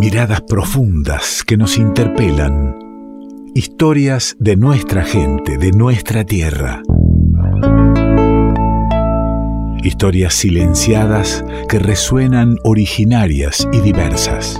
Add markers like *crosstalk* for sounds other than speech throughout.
Miradas profundas que nos interpelan. Historias de nuestra gente, de nuestra tierra. Historias silenciadas que resuenan originarias y diversas.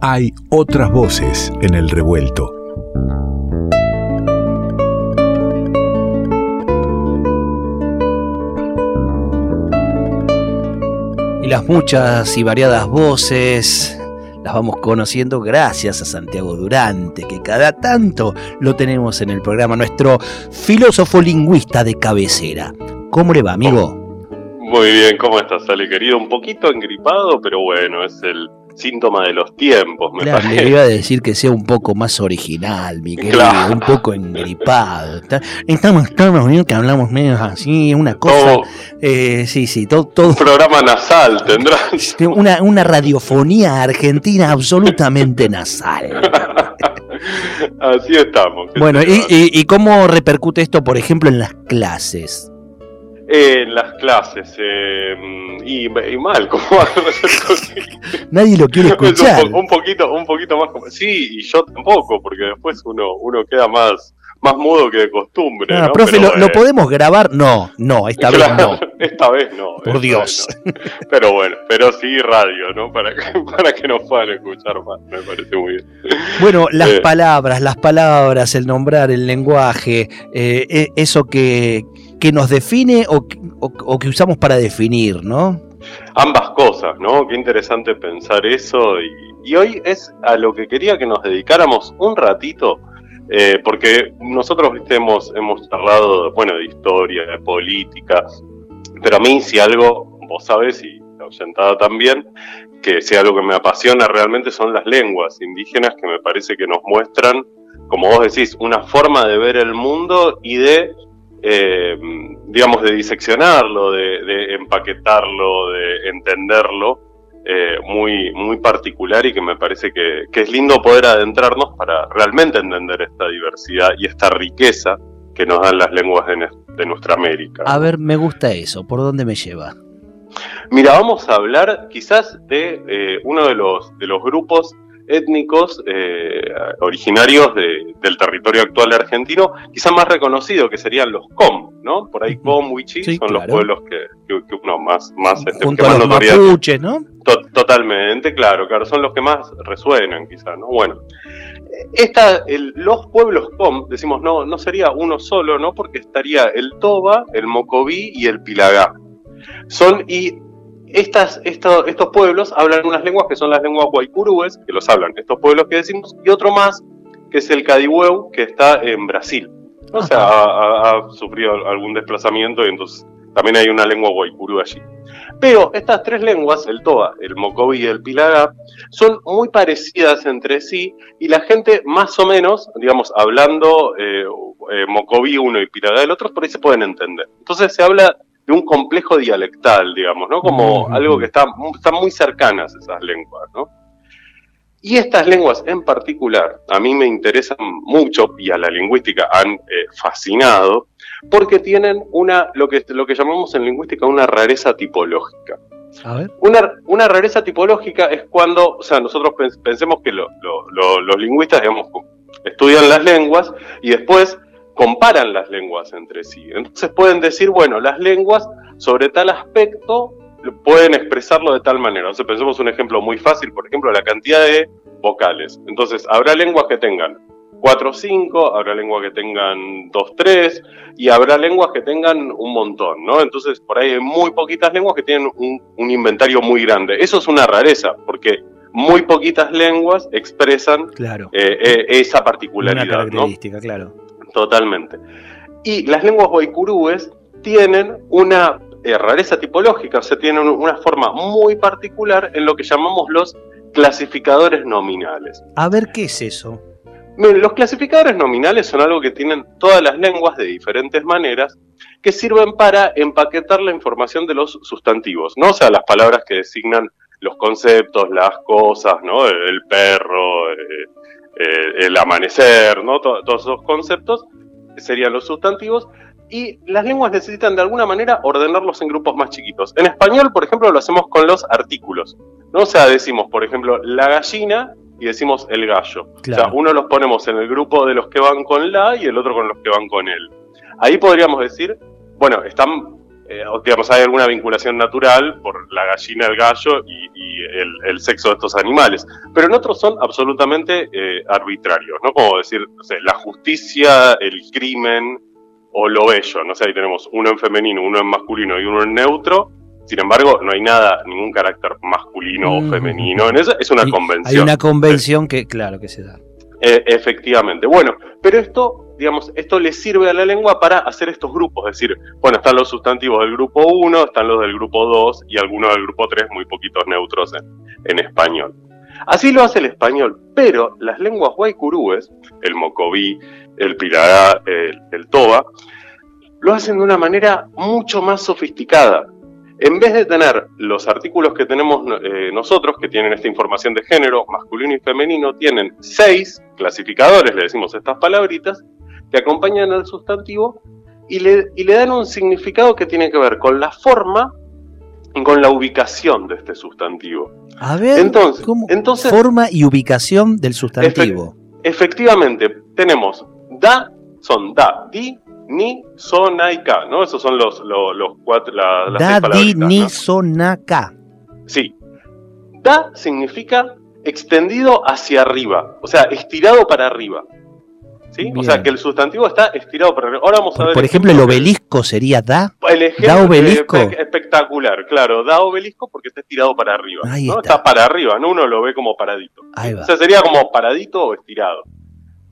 Hay otras voces en el revuelto. Y las muchas y variadas voces las vamos conociendo gracias a Santiago Durante, que cada tanto lo tenemos en el programa, nuestro filósofo lingüista de cabecera. ¿Cómo le va, amigo? Muy bien, ¿cómo estás, Ale, querido? Un poquito engripado, pero bueno, es el síntoma de los tiempos, me Claro, parece. le iba a decir que sea un poco más original, mi querido, Claro. un poco engripado. Estamos todos bien que hablamos medio así, una cosa. Todo eh, sí, sí, todo, todo un programa nasal tendrás. una, una radiofonía argentina absolutamente nasal. *laughs* Así estamos. ¿qué Bueno, se ¿y, va a y, y cómo repercute esto, por ejemplo, en las clases? En las clases, eh, y, y mal, ¿cómo va a ser Nadie lo quiere *laughs* Es un, escuchar. po- un poquito, un poquito más como- sí, y yo tampoco, porque después uno, uno queda más, más mudo que de costumbre. Ah, ¿no? profe, Pero, ¿lo, lo eh, podemos grabar? No, no, esta vez no. *laughs* Esta vez no. Por Dios. no. Pero bueno, pero sí radio, ¿no? Para que, *laughs* para que nos puedan escuchar más, me parece muy bien. Bueno, las Eh. palabras, las palabras, el nombrar, el lenguaje, eh, eh, eso que, que nos define o, que- usamos para definir, ¿no? Ambas cosas, ¿no? Qué interesante pensar eso. Y, hoy es a lo que quería que nos dedicáramos un ratito, eh, porque nosotros ¿viste? hemos, hemos charlado, bueno, de historia, de política, pero a mí si algo, vos sabés, y la oyentada también, que si algo que me apasiona realmente son las lenguas indígenas que me parece que nos muestran, como vos decís, una forma de ver el mundo y de eh, digamos, de diseccionarlo, de, de empaquetarlo, de entenderlo, eh, muy, muy particular y que me parece que, que es lindo poder adentrarnos para realmente entender esta diversidad y esta riqueza que nos dan las lenguas de, nuestra América. A ver, me gusta eso. ¿Por dónde me lleva? Mira, vamos a hablar quizás de eh, uno de los, de los grupos étnicos eh, originarios de- del territorio actual argentino, quizás más reconocido, que serían los Com, ¿no? Por ahí Com, Wichí, Sí, son claro. los pueblos que, que- que uno más, más este, Junto que a más los notoriedad- mapuches, ¿no? To- totalmente, claro, claro, son los que más resuenan quizás, ¿no? Bueno, esta, el- los pueblos com, decimos, no, no sería uno solo, ¿no? Porque estaría el Toba, el Mocoví y el Pilagá. Son, y estas, esto- estos pueblos hablan unas lenguas que son las lenguas guaycurúes, que los hablan estos pueblos que decimos, y otro más, que es el Cadihueu, que está en Brasil. O sea, ha, ha- sufrido algún desplazamiento y entonces también hay una lengua guaycurú allí. Pero estas tres lenguas, el Toba, el Mocoví y el Pilagá, son muy parecidas entre sí y la gente más o menos, digamos, hablando eh, eh, Mocoví uno y Pilagá el otro, por ahí se pueden entender. Entonces se habla de un complejo dialectal, digamos, ¿no? Como algo que está, están muy cercanas esas lenguas, ¿no? Y estas lenguas en particular a mí me interesan mucho y a la lingüística han eh, fascinado porque tienen una lo que lo que llamamos en lingüística una rareza tipológica. A ver. Una, una rareza tipológica es cuando, o sea, nosotros pens- pensemos que lo- los lingüistas, digamos, estudian las lenguas y después comparan las lenguas entre sí. Entonces pueden decir, bueno, las lenguas sobre tal aspecto pueden expresarlo de tal manera. Entonces pensemos un ejemplo muy fácil, por ejemplo, la cantidad de vocales. Entonces, habrá lenguas que tengan 4 o 5, habrá lenguas que tengan 2 3 y habrá lenguas que tengan un montón, ¿no? Entonces, por ahí hay muy poquitas lenguas que tienen un, un inventario muy grande. Eso es una rareza, porque muy poquitas lenguas expresan Claro. eh, eh, esa Una particularidad, ¿no? característica, claro. Totalmente. Y las lenguas guaycurúes tienen una eh, rareza tipológica, o sea, tienen una forma muy particular en lo que llamamos los clasificadores nominales. A ver, ¿qué es eso? Los clasificadores nominales son algo que tienen todas las lenguas de diferentes maneras que sirven para empaquetar la información de los sustantivos, ¿no? O sea, las palabras que designan los conceptos, las cosas, ¿no? El, el perro, eh, eh, el amanecer, ¿no? To- todos esos conceptos serían los sustantivos y las lenguas necesitan de alguna manera ordenarlos en grupos más chiquitos. En español, por ejemplo, lo hacemos con los artículos. ¿no? O sea, decimos, por ejemplo, la gallina y decimos el gallo. O sea, uno los ponemos en el grupo de los que van con la y el otro con los que van con él. Ahí podríamos decir, bueno, están, eh, digamos, hay alguna vinculación natural por la gallina, el gallo y, el, sexo de estos animales, pero en otros son absolutamente eh, arbitrarios, ¿no? Como decir, la justicia, el crimen o lo bello, no sé, ahí tenemos uno en femenino, uno en masculino y uno en neutro, sin embargo, no hay nada, ningún carácter masculino o femenino en eso, es una convención. Hay una convención que, claro, que se da. E, efectivamente. Bueno, pero esto, digamos, esto le sirve a la lengua para hacer estos grupos. Es decir, bueno, están los sustantivos del grupo 1, están los del grupo 2 y algunos del grupo 3, muy poquitos neutros en, español. Así lo hace el español, pero las lenguas guaycurúes, el mocoví, el pirará, el, toba, lo hacen de una manera mucho más sofisticada en vez de tener los artículos que tenemos eh, nosotros, que tienen esta información de género masculino y femenino, tienen seis clasificadores, le decimos estas palabritas, que acompañan al sustantivo y le, le dan un significado que tiene que ver con la forma y con la ubicación de este sustantivo. A ver, entonces, entonces forma y ubicación del sustantivo. efectivamente, tenemos da, son da, di, ni, ka, ¿no? Esos son los, los, cuatro, las da, di, ni, ka. Sí. Da significa extendido hacia arriba, o sea, estirado para arriba. ¿Sí? O sea, que el sustantivo está estirado. Ahora vamos a ver. Por ejemplo, el obelisco sería da. El ejemplo da obelisco. espectacular, claro. Da obelisco porque está estirado para arriba. ¿no? Está. para arriba, ¿no? Uno lo ve como paradito. O sea, sería como paradito o estirado.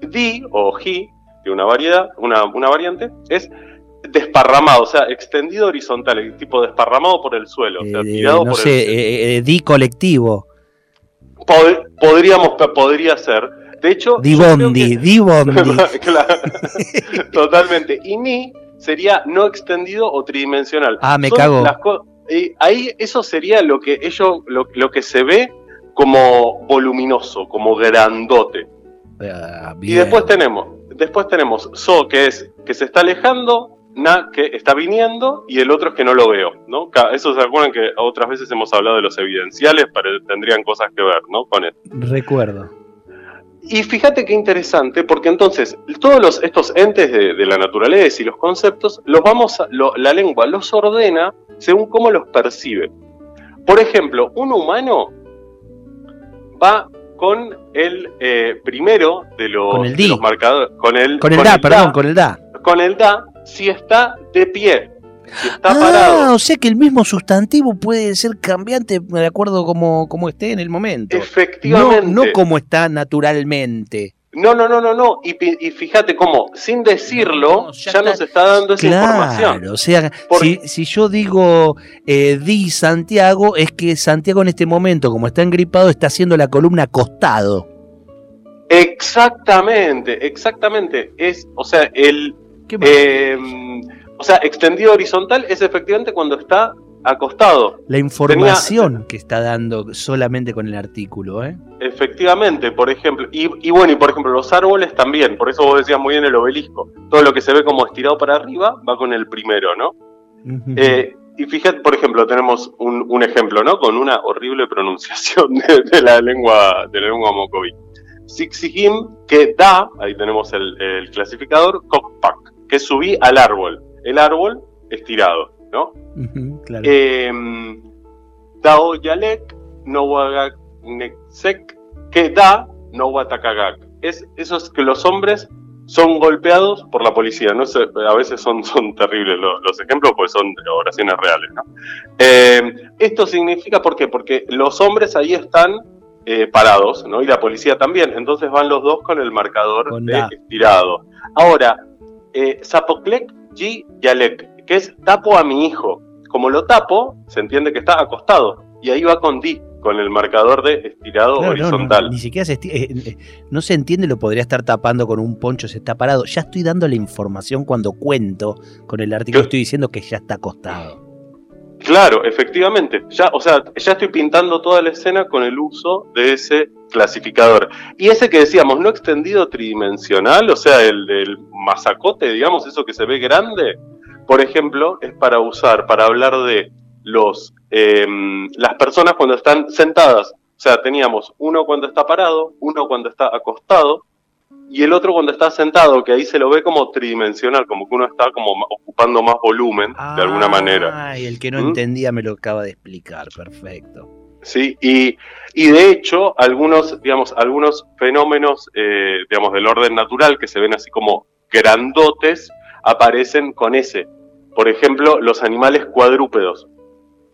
Di o ji de una variedad, una, una variante, es desparramado, o sea, extendido horizontal, tipo desparramado por el suelo, o sea, eh, tirado no sé, eh, eh, di colectivo. podríamos, podría ser. De hecho, di bondi, di bondi. *laughs* claro, *laughs* totalmente. Y ni sería no extendido o tridimensional. Ah, me cago. y ahí eso sería lo que ello, lo, lo que se ve como voluminoso, como grandote. Ah, y después tenemos Después tenemos So, que es que se está alejando, Na, que está viniendo, y el otro es que no lo veo, ¿no? Eso se acuerdan que otras veces hemos hablado de los evidenciales, pero tendrían cosas que ver, ¿no? Con esto. Recuerdo. Y fíjate qué interesante, porque entonces todos los, estos entes de, la naturaleza y los conceptos, los vamos la lengua los ordena según cómo los percibe. Por ejemplo, un humano va con el eh, primero de los, marcadores. Con el, con el da, perdón, con el da. Con el da, si está de pie. Si está ah, parado. o sea que el mismo sustantivo puede ser cambiante de acuerdo como, como esté en el momento. Efectivamente. No, no como está naturalmente. No, no, no, no, no. Y, fíjate cómo, sin decirlo, ya, nos está dando esa información. O sea, si, yo digo eh, di Santiago, es que Santiago en este momento, como está engripado, está haciendo la columna acostado. Exactamente, exactamente. Es, o sea, el. Eh, o sea, extendido horizontal es efectivamente cuando está acostado. La información que está dando solamente con el artículo, ¿eh? Efectivamente, por ejemplo, y, bueno, y por ejemplo, los árboles también, por eso vos decías muy bien el obelisco, todo lo que se ve como estirado para arriba va con el primero, ¿no? Eh, y fíjate, por ejemplo, tenemos un, ejemplo, ¿no? Con una horrible pronunciación *laughs* de, la lengua de la lengua mocoví. Sixigim, que da, ahí tenemos el, clasificador, kokpak, que subí al árbol. El árbol estirado. ¿no? claro. Em, Dao Yalek, no Nexek, que da, no Es, eso es que los hombres son golpeados por la policía. ¿no? A veces son, son terribles los, ejemplos, pues son oraciones reales. ¿no? Em, esto significa, ¿por qué? Porque los hombres ahí están eh, parados, ¿no? Y la policía también. Entonces van los dos con el marcador estirado. Ahora, eh, G. Yalek que es tapo a mi hijo. Como lo tapo, se entiende que está acostado. Y ahí va con di, con el marcador de estirado horizontal. ni siquiera se eh, eh, no se entiende, lo podría estar tapando con un poncho, se está parado. Ya estoy dando la información cuando cuento con el artículo, estoy diciendo que ya está acostado. Claro, efectivamente. Ya, o sea, ya estoy pintando toda la escena con el uso de ese clasificador. Y ese que decíamos, no extendido tridimensional, o sea, el del masacote, digamos, eso que se ve grande, por ejemplo, es para usar, para hablar de los, em, las personas cuando están sentadas. O sea, teníamos uno cuando está parado, uno cuando está acostado, y el otro cuando está sentado, que ahí se lo ve como tridimensional, como que uno está como ocupando más volumen, de alguna manera. Y el que no ¿Mm? entendía me lo acaba de explicar, perfecto. Sí, y, y de hecho, algunos, digamos, algunos fenómenos, eh, digamos, del orden natural que se ven así como grandotes, aparecen con ese. Por ejemplo, los animales cuadrúpedos.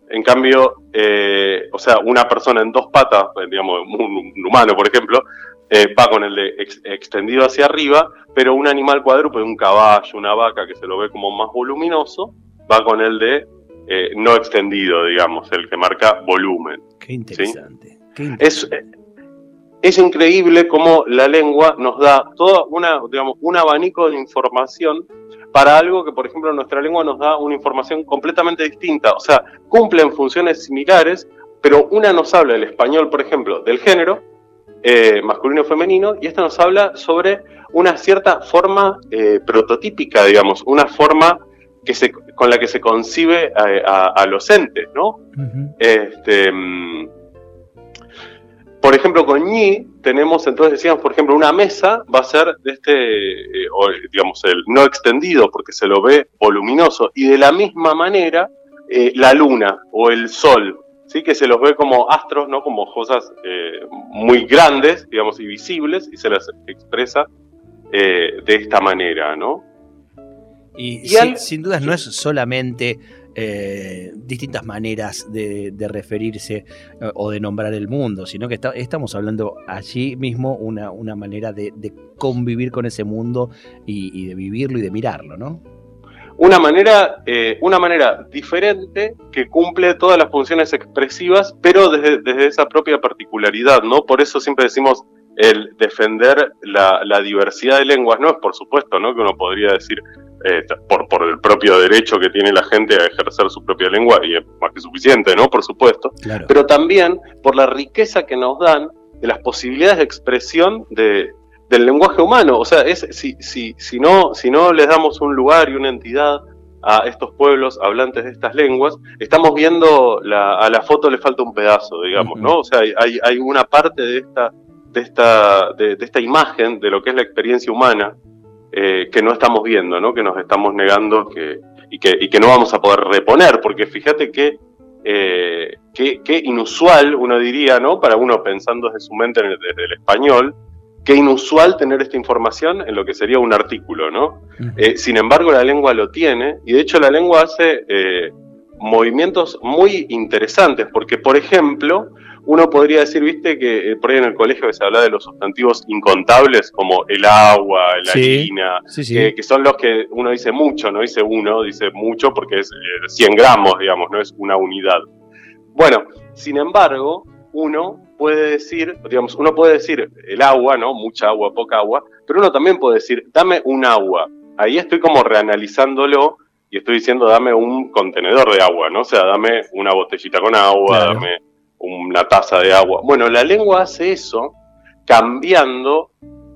En cambio, eh, o sea, una persona en dos patas, digamos, un humano, por ejemplo, eh, va con el de extendido hacia arriba, pero un animal cuadrúpedo, un caballo, una vaca que se lo ve como más voluminoso, va con el de eh, no extendido, digamos, el que marca volumen. Qué interesante. Es, es increíble cómo la lengua nos da todo una, digamos, un abanico de información para algo que, por ejemplo, nuestra lengua nos da una información completamente distinta. O sea, cumplen funciones similares, pero una nos habla el español, por ejemplo, del género, eh, masculino femenino, y esta nos habla sobre una cierta forma eh, prototípica, digamos, una forma que se, con la que se concibe a, los entes, ¿no? este, mm, por ejemplo, con ñi tenemos, entonces decíamos, por ejemplo, una mesa va a ser de este, eh, digamos, el no extendido, porque se lo ve voluminoso, y de la misma manera, la luna o el sol ¿sí? que se los ve como astros, ¿no? como cosas eh, muy grandes, digamos, y visibles, y se las expresa eh, de esta manera, ¿no? Y, sin dudas no es solamente eh, distintas maneras de, referirse o de nombrar el mundo, sino que estamos hablando allí mismo una, una manera de, convivir con ese mundo y, y de vivirlo y de mirarlo, ¿no? Una manera, eh, una manera diferente que cumple todas las funciones expresivas, pero desde, esa propia particularidad, ¿no? Por eso siempre decimos el defender la, diversidad de lenguas, no es por supuesto, ¿no? Que uno podría decir, eh, por, por el propio derecho que tiene la gente a ejercer su propia lengua, y es más que suficiente, ¿no? Por supuesto. Pero también por la riqueza que nos dan de las posibilidades de expresión de, del lenguaje humano. O sea, es, si, si, si, no, si no les damos un lugar y una entidad a estos pueblos hablantes de estas lenguas, estamos viendo a la foto le falta un pedazo, digamos, ¿no? O sea, hay, hay una parte de esta, de, esta, de, esta imagen de lo que es la experiencia humana eh, que no estamos viendo, ¿no? Que nos estamos negando que, y, que, y que no vamos a poder reponer, porque fíjate que eh, qué, inusual, uno diría, ¿no? Para uno pensando desde su mente desde el español, qué inusual tener esta información en lo que sería un artículo, ¿no? Eh, sin embargo, la lengua lo tiene, y de hecho la lengua hace eh, movimientos muy interesantes, porque, por ejemplo, uno podría decir, viste, que eh, por ahí en el colegio se habla de los sustantivos incontables, como el agua, la harina, Que, son los que uno dice mucho, no dice uno, dice mucho porque es 100 gramos, digamos, no es una unidad. Bueno, sin embargo, uno puede decir, digamos, uno puede decir el agua, ¿no? Mucha agua, poca agua, pero uno también puede decir, dame un agua. Ahí estoy como reanalizándolo y estoy diciendo, dame un contenedor de agua, ¿no? O sea, dame una botellita con agua, dame una taza de agua. Bueno, la lengua hace eso cambiando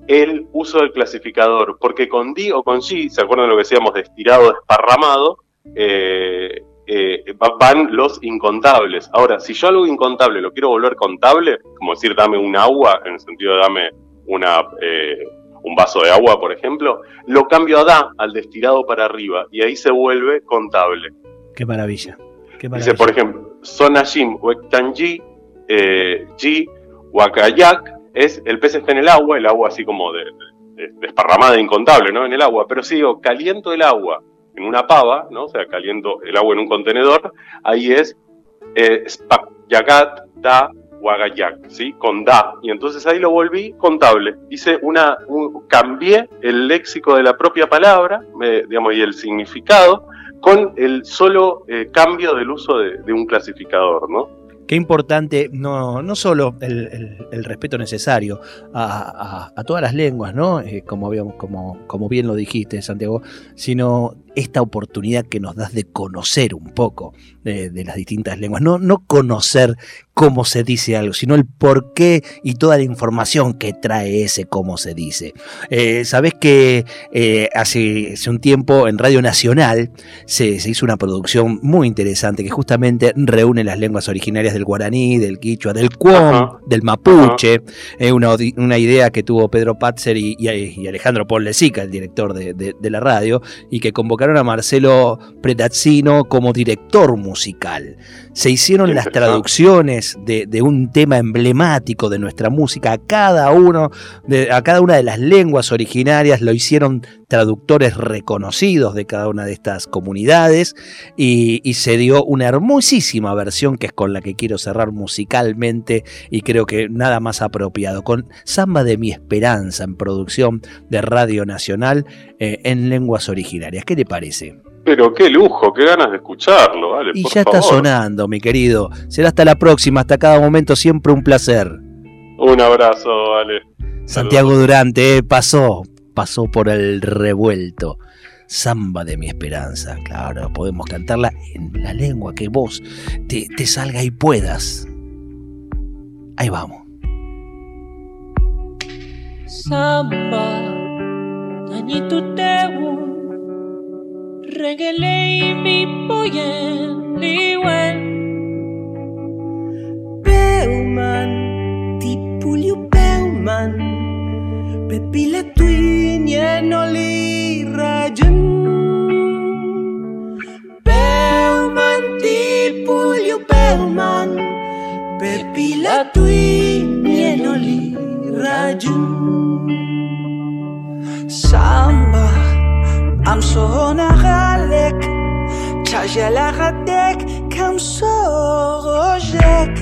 el uso del clasificador, porque con di o con si, ¿se acuerdan de lo que decíamos de estirado, desparramado? Eh, eh, van los incontables. Ahora, si yo algo incontable lo quiero volver contable, como decir dame un agua, en el sentido de dame una, eh, un vaso de agua, por ejemplo, lo cambio a da, al destirado para arriba, y ahí se vuelve contable. Qué maravilla. Dice, por ejemplo, Sonajim, Wektanji, eh, Ji, Wakayak, es el pez está en el agua, el agua así como de, desparramada, incontable, ¿no? En el agua, pero si digo, caliento el agua, en una pava, ¿no? O sea, caliento el agua en un contenedor, ahí es eh, yagat da wagayak, ¿sí? Con da. Y entonces ahí lo volví contable. Hice una, cambié el léxico de la propia palabra, digamos, y el significado con el solo eh, cambio del uso de un clasificador, ¿no? Qué importante, no, no solo el, respeto necesario a, todas las lenguas, ¿no? Eh, como, habíamos, como, como bien lo dijiste, Santiago, sino esta oportunidad que nos das de conocer un poco de, las distintas lenguas. No, no conocer cómo se dice algo, sino el por qué y toda la información que trae ese cómo se dice. Eh, Sabes que eh, hace, hace, un tiempo en Radio Nacional se, hizo una producción muy interesante que justamente reúne las lenguas originarias del guaraní, del quichua, del cuom, del mapuche. Eh, una, idea que tuvo Pedro Patzer y, Alejandro Ponlesica, el director de, la radio, y que a Marcelo Pretazzino como director musical. Se hicieron las traducciones de, un tema emblemático de nuestra música a cada uno, de, a cada una de las lenguas originarias, lo hicieron traductores reconocidos de cada una de estas comunidades y, se dio una hermosísima versión que es con la que quiero cerrar musicalmente y creo que nada más apropiado, con Samba de mi Esperanza en producción de Radio Nacional eh, en lenguas originarias. ¿Qué te parece? Pero qué lujo, qué ganas de escucharlo, vale. Y ya está sonando, mi querido. Será hasta la próxima, hasta cada momento, siempre un placer. Un abrazo, vale. Santiago Durante eh, pasó, pasó por el revuelto. Samba de mi esperanza, claro, podemos cantarla en la lengua que vos te, te salga y puedas. Ahí vamos. Samba, añito regelei mi poyen Bepilatu mienoli raju. Samba am sohona halek Chajela radek kam sorojek.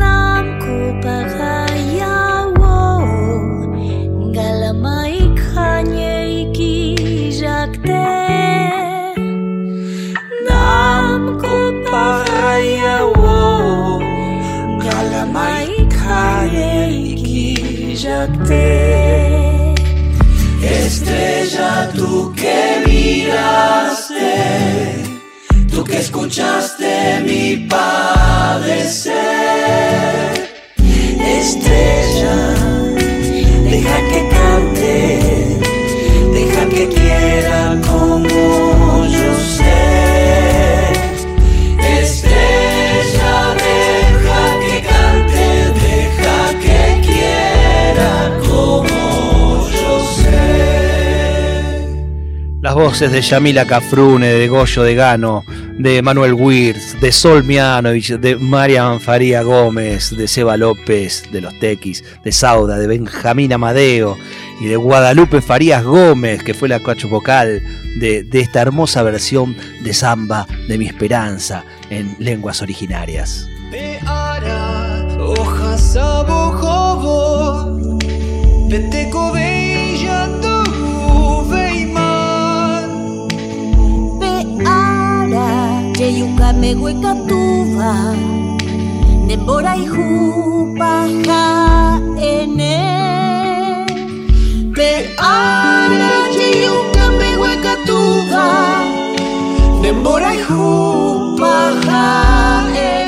Nam ko jakte Estrella, tú que miraste, tú que escuchaste mi padecer. De Yamila Cafrune, de Goyo de Gano, de Manuel Wirtz, de Sol Mianovich, de Marian Faría Gómez, de Seba López, de los Tequis, de Sauda, de Benjamín Amadeo y de Guadalupe Farías Gómez, que fue la coach vocal de esta hermosa versión de samba de mi esperanza en lenguas originarias. Megwe katuva Dembora ihupa ha ene Pe ara chiyuka megwe katuva Dembora ihupa ha ene